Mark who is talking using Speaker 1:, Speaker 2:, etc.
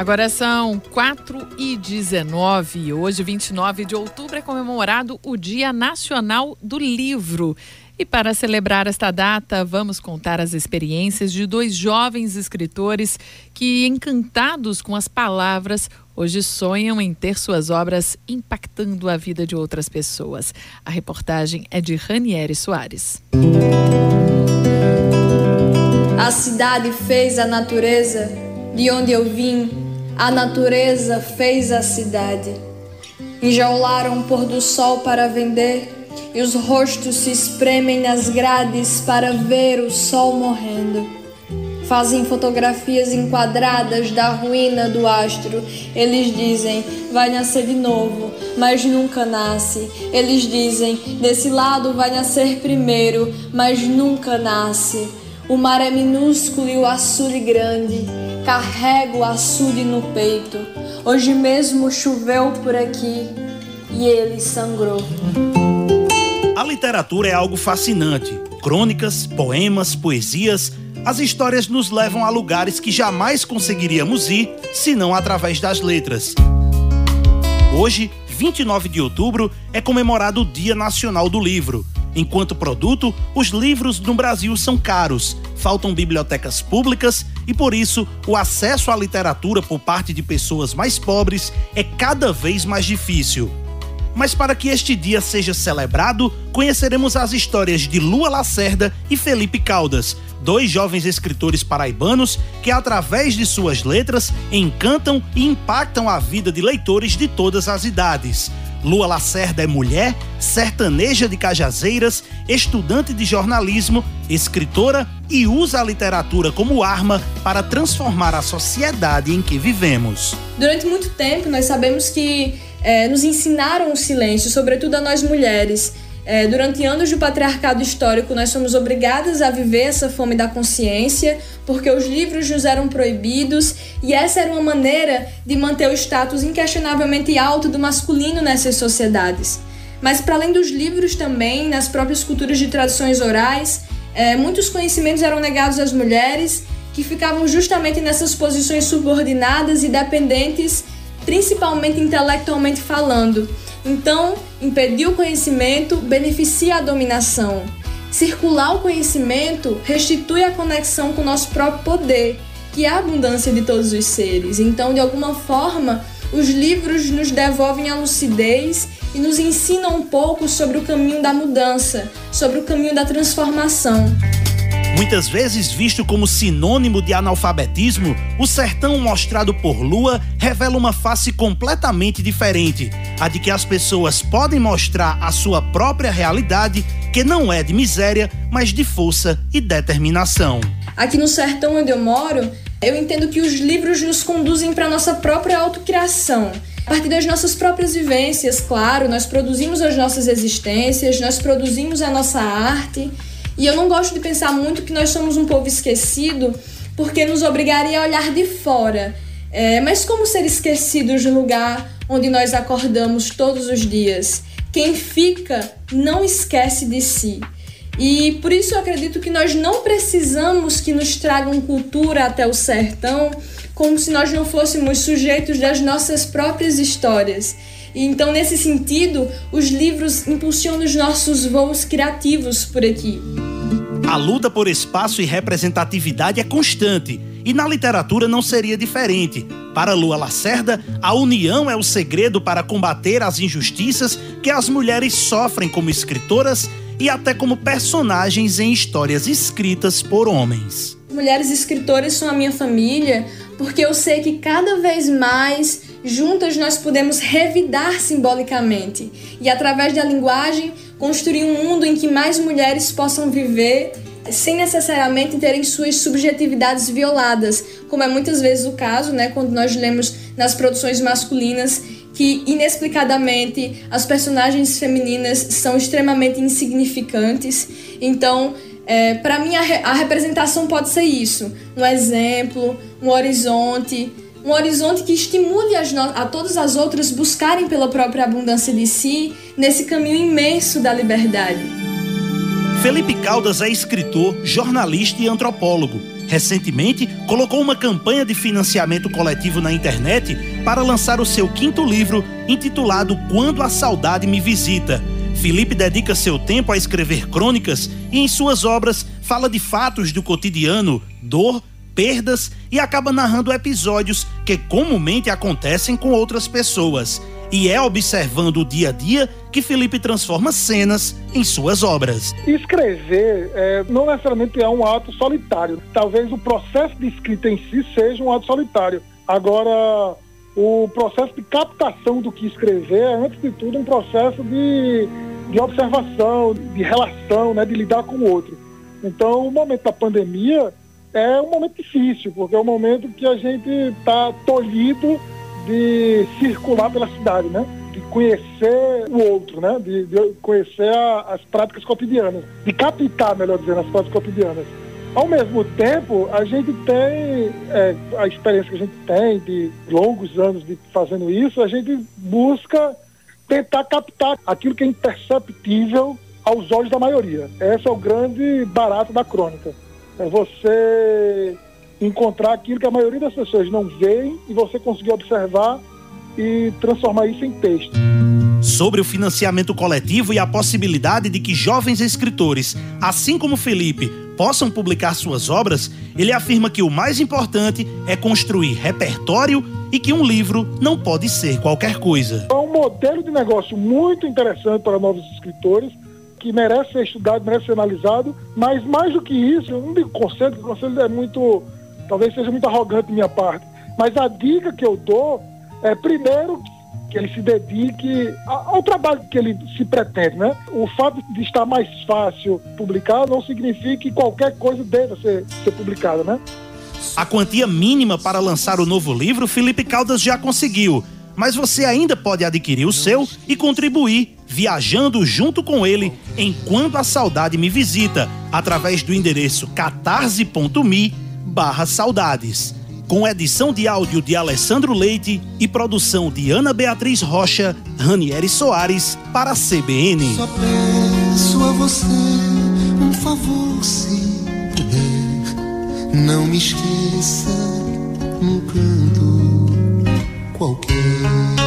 Speaker 1: Agora são 4 e 19. Hoje, 29 de outubro, é comemorado o Dia Nacional do Livro. E para celebrar esta data, vamos contar as experiências de dois jovens escritores que, encantados com as palavras, hoje sonham em ter suas obras impactando a vida de outras pessoas. A reportagem é de Ranieri Soares.
Speaker 2: A cidade fez a natureza, de onde eu vim, a natureza fez a cidade. Enjaularam o pôr do sol para vender e os rostos se espremem nas grades para ver o sol morrendo. Fazem fotografias enquadradas da ruína do astro. Eles dizem, vai nascer de novo, mas nunca nasce. Eles dizem, desse lado vai nascer primeiro, mas nunca nasce. O mar é minúsculo e o açude grande. Carrego o açude no peito. Hoje mesmo choveu por aqui e ele sangrou.
Speaker 3: A literatura é algo fascinante. Crônicas, poemas, poesias, as histórias nos levam a lugares que jamais conseguiríamos ir senão através das letras. Hoje, 29 de outubro, é comemorado o Dia Nacional do Livro. Enquanto produto, os livros no Brasil são caros, faltam bibliotecas públicas e, por isso, o acesso à literatura por parte de pessoas mais pobres é cada vez mais difícil. Mas para que este dia seja celebrado, conheceremos as histórias de Lua Lacerda e Felipe Caldas, dois jovens escritores paraibanos que, através de suas letras, encantam e impactam a vida de leitores de todas as idades. Lua Lacerda é mulher, sertaneja de Cajazeiras, estudante de jornalismo, escritora e usa a literatura como arma para transformar a sociedade em que vivemos.
Speaker 2: Durante muito tempo, nós sabemos que é, nos ensinaram o silêncio, sobretudo a nós mulheres. É, durante anos do patriarcado histórico, nós fomos obrigadas a viver essa fome da consciência, porque os livros nos eram proibidos e essa era uma maneira de manter o status inquestionavelmente alto do masculino nessas sociedades. Mas, para além dos livros, também, nas próprias culturas de tradições orais, é, muitos conhecimentos eram negados às mulheres que ficavam justamente nessas posições subordinadas e dependentes principalmente intelectualmente falando. Então, impedir o conhecimento beneficia a dominação. Circular o conhecimento restitui a conexão com o nosso próprio poder, que é a abundância de todos os seres. Então, de alguma forma, os livros nos devolvem a lucidez e nos ensinam um pouco sobre o caminho da mudança, sobre o caminho da transformação.
Speaker 3: Muitas vezes visto como sinônimo de analfabetismo, o sertão mostrado por Lua revela uma face completamente diferente, a de que as pessoas podem mostrar a sua própria realidade, que não é de miséria, mas de força e determinação.
Speaker 2: Aqui no sertão onde eu moro, eu entendo que os livros nos conduzem para nossa própria autocriação. A partir das nossas próprias vivências, claro, nós produzimos as nossas existências, nós produzimos a nossa arte e eu não gosto de pensar muito que nós somos um povo esquecido, porque nos obrigaria a olhar de fora. É, mas como ser esquecidos no lugar onde nós acordamos todos os dias? Quem fica não esquece de si. E por isso eu acredito que nós não precisamos que nos tragam cultura até o sertão, como se nós não fôssemos sujeitos das nossas próprias histórias. E então, nesse sentido, os livros impulsionam os nossos voos criativos por aqui.
Speaker 3: A luta por espaço e representatividade é constante, e na literatura não seria diferente. Para Lua Lacerda, a união é o segredo para combater as injustiças que as mulheres sofrem como escritoras e até como personagens em histórias escritas por homens.
Speaker 2: Mulheres escritoras são a minha família, porque eu sei que cada vez mais juntas nós podemos revidar simbolicamente e através da linguagem construir um mundo em que mais mulheres possam viver sem necessariamente terem suas subjetividades violadas, como é muitas vezes o caso, né, quando nós lemos nas produções masculinas que inexplicadamente as personagens femininas são extremamente insignificantes. Então, é, para mim a, re a representação pode ser isso, um exemplo, um horizonte, um horizonte que estimule a todas as outras buscarem pela própria abundância de si nesse caminho imenso da liberdade.
Speaker 3: Felipe Caldas é escritor, jornalista e antropólogo. Recentemente, colocou uma campanha de financiamento coletivo na internet para lançar o seu quinto livro, intitulado Quando a Saudade Me Visita. Felipe dedica seu tempo a escrever crônicas e, em suas obras, fala de fatos do cotidiano, dor, perdas e acaba narrando episódios que comumente acontecem com outras pessoas. E é observando o dia a dia que Felipe transforma cenas em suas obras.
Speaker 4: Escrever é, não necessariamente é um ato solitário. Talvez o processo de escrita em si seja um ato solitário. Agora, o processo de captação do que escrever é, antes de tudo, um processo de, de observação, de relação, né, de lidar com o outro. Então, o momento da pandemia é um momento difícil, porque é um momento que a gente está tolhido de circular pela cidade, né? De conhecer o outro, né? De, de conhecer a, as práticas cotidianas, de captar, melhor dizendo, as práticas cotidianas. Ao mesmo tempo, a gente tem é, a experiência que a gente tem de longos anos de fazendo isso, a gente busca tentar captar aquilo que é imperceptível aos olhos da maioria. Esse é o grande barato da crônica. É você encontrar aquilo que a maioria das pessoas não veem e você conseguir observar e transformar isso em texto.
Speaker 3: Sobre o financiamento coletivo e a possibilidade de que jovens escritores, assim como Felipe, possam publicar suas obras, ele afirma que o mais importante é construir repertório e que um livro não pode ser qualquer coisa.
Speaker 4: É um modelo de negócio muito interessante para novos escritores, que merece ser estudado, merece ser analisado, mas mais do que isso, eu não digo conselho, porque o conselho é muito talvez seja muito arrogante da minha parte, mas a dica que eu dou é, primeiro, que ele se dedique ao trabalho que ele se pretende, né? O fato de estar mais fácil publicar não significa que qualquer coisa deva ser, ser publicada, né?
Speaker 3: A quantia mínima para lançar o novo livro, Felipe Caldas já conseguiu. Mas você ainda pode adquirir o seu e contribuir viajando junto com ele enquanto a saudade me visita, através do endereço catarse.me barra saudades, com edição de áudio de Alessandro Leite e produção de Ana Beatriz Rocha, Ranieri Soares para a CBN.
Speaker 5: Só peço a você um favor, se não me esqueça num canto qualquer.